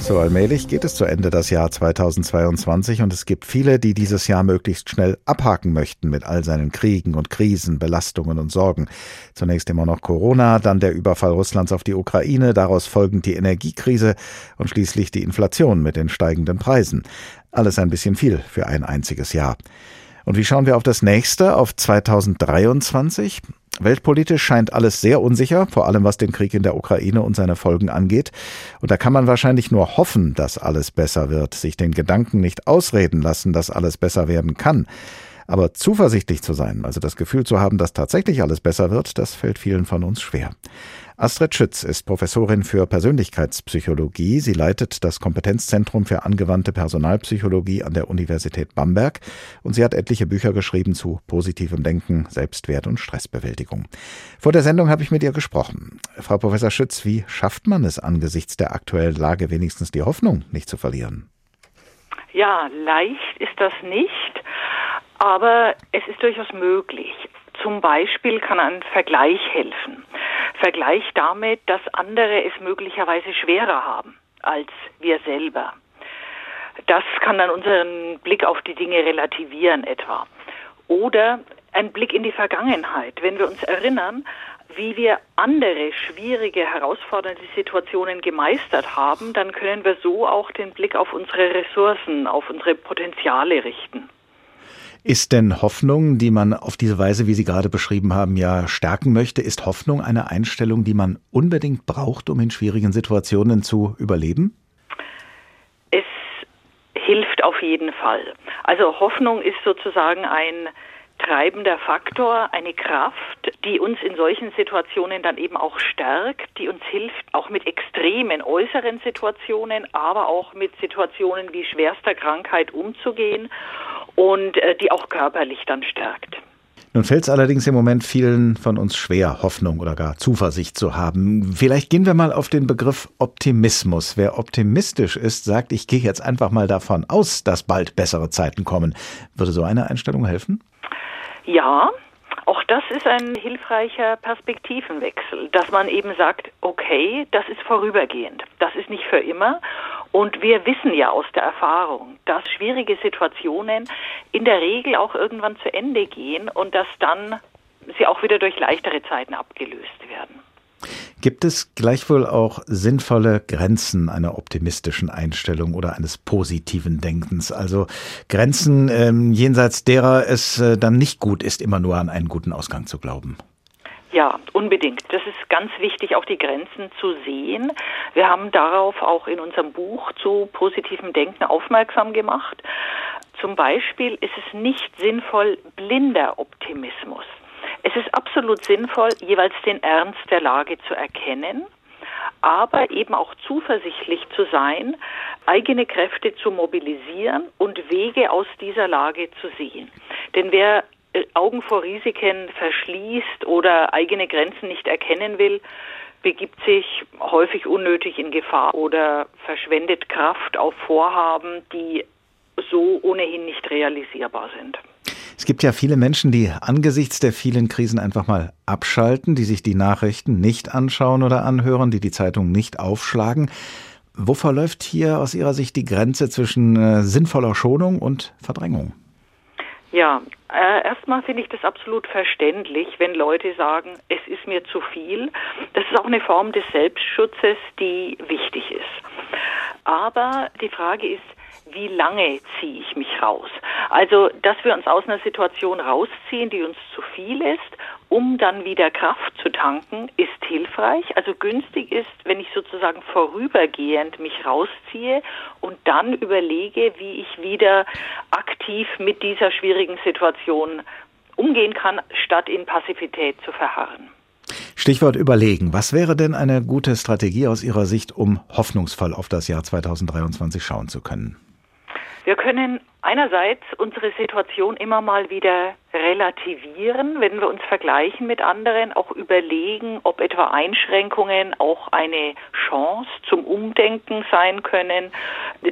So allmählich geht es zu Ende das Jahr 2022 und es gibt viele, die dieses Jahr möglichst schnell abhaken möchten mit all seinen Kriegen und Krisen, Belastungen und Sorgen. Zunächst immer noch Corona, dann der Überfall Russlands auf die Ukraine, daraus folgend die Energiekrise und schließlich die Inflation mit den steigenden Preisen. Alles ein bisschen viel für ein einziges Jahr. Und wie schauen wir auf das nächste, auf 2023? Weltpolitisch scheint alles sehr unsicher, vor allem was den Krieg in der Ukraine und seine Folgen angeht. Und da kann man wahrscheinlich nur hoffen, dass alles besser wird, sich den Gedanken nicht ausreden lassen, dass alles besser werden kann. Aber zuversichtlich zu sein, also das Gefühl zu haben, dass tatsächlich alles besser wird, das fällt vielen von uns schwer. Astrid Schütz ist Professorin für Persönlichkeitspsychologie. Sie leitet das Kompetenzzentrum für angewandte Personalpsychologie an der Universität Bamberg und sie hat etliche Bücher geschrieben zu positivem Denken, Selbstwert und Stressbewältigung. Vor der Sendung habe ich mit ihr gesprochen. Frau Professor Schütz, wie schafft man es angesichts der aktuellen Lage wenigstens die Hoffnung nicht zu verlieren? Ja, leicht ist das nicht. Aber es ist durchaus möglich. Zum Beispiel kann ein Vergleich helfen. Vergleich damit, dass andere es möglicherweise schwerer haben als wir selber. Das kann dann unseren Blick auf die Dinge relativieren etwa. Oder ein Blick in die Vergangenheit. Wenn wir uns erinnern, wie wir andere schwierige, herausfordernde Situationen gemeistert haben, dann können wir so auch den Blick auf unsere Ressourcen, auf unsere Potenziale richten. Ist denn Hoffnung, die man auf diese Weise, wie Sie gerade beschrieben haben, ja stärken möchte, ist Hoffnung eine Einstellung, die man unbedingt braucht, um in schwierigen Situationen zu überleben? Es hilft auf jeden Fall. Also Hoffnung ist sozusagen ein treibender Faktor, eine Kraft, die uns in solchen Situationen dann eben auch stärkt, die uns hilft, auch mit extremen äußeren Situationen, aber auch mit Situationen wie schwerster Krankheit umzugehen und äh, die auch körperlich dann stärkt. Nun fällt es allerdings im Moment vielen von uns schwer, Hoffnung oder gar Zuversicht zu haben. Vielleicht gehen wir mal auf den Begriff Optimismus. Wer optimistisch ist, sagt, ich gehe jetzt einfach mal davon aus, dass bald bessere Zeiten kommen. Würde so eine Einstellung helfen? Ja, auch das ist ein hilfreicher Perspektivenwechsel, dass man eben sagt, okay, das ist vorübergehend, das ist nicht für immer. Und wir wissen ja aus der Erfahrung, dass schwierige Situationen in der Regel auch irgendwann zu Ende gehen und dass dann sie auch wieder durch leichtere Zeiten abgelöst werden. Gibt es gleichwohl auch sinnvolle Grenzen einer optimistischen Einstellung oder eines positiven Denkens? Also Grenzen, ähm, jenseits derer es äh, dann nicht gut ist, immer nur an einen guten Ausgang zu glauben. Ja, unbedingt. Das ist ganz wichtig, auch die Grenzen zu sehen. Wir haben darauf auch in unserem Buch zu positivem Denken aufmerksam gemacht. Zum Beispiel ist es nicht sinnvoll, blinder Optimismus. Es ist absolut sinnvoll, jeweils den Ernst der Lage zu erkennen, aber eben auch zuversichtlich zu sein, eigene Kräfte zu mobilisieren und Wege aus dieser Lage zu sehen. Denn wer Augen vor Risiken verschließt oder eigene Grenzen nicht erkennen will, begibt sich häufig unnötig in Gefahr oder verschwendet Kraft auf Vorhaben, die so ohnehin nicht realisierbar sind. Es gibt ja viele Menschen, die angesichts der vielen Krisen einfach mal abschalten, die sich die Nachrichten nicht anschauen oder anhören, die die Zeitung nicht aufschlagen. Wo verläuft hier aus Ihrer Sicht die Grenze zwischen äh, sinnvoller Schonung und Verdrängung? Ja, äh, erstmal finde ich das absolut verständlich, wenn Leute sagen, es ist mir zu viel. Das ist auch eine Form des Selbstschutzes, die wichtig ist. Aber die Frage ist, wie lange ziehe ich mich raus? Also, dass wir uns aus einer Situation rausziehen, die uns zu viel ist, um dann wieder Kraft zu tanken, ist hilfreich. Also günstig ist, wenn ich sozusagen vorübergehend mich rausziehe und dann überlege, wie ich wieder aktiv mit dieser schwierigen Situation umgehen kann, statt in Passivität zu verharren. Stichwort überlegen. Was wäre denn eine gute Strategie aus Ihrer Sicht, um hoffnungsvoll auf das Jahr 2023 schauen zu können? Wir können einerseits unsere Situation immer mal wieder relativieren, wenn wir uns vergleichen mit anderen, auch überlegen, ob etwa Einschränkungen auch eine Chance zum Umdenken sein können,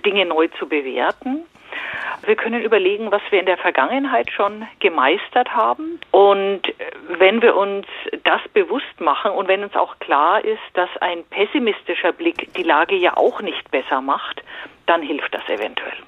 Dinge neu zu bewerten. Wir können überlegen, was wir in der Vergangenheit schon gemeistert haben. Und wenn wir uns das bewusst machen und wenn uns auch klar ist, dass ein pessimistischer Blick die Lage ja auch nicht besser macht, dann hilft das eventuell.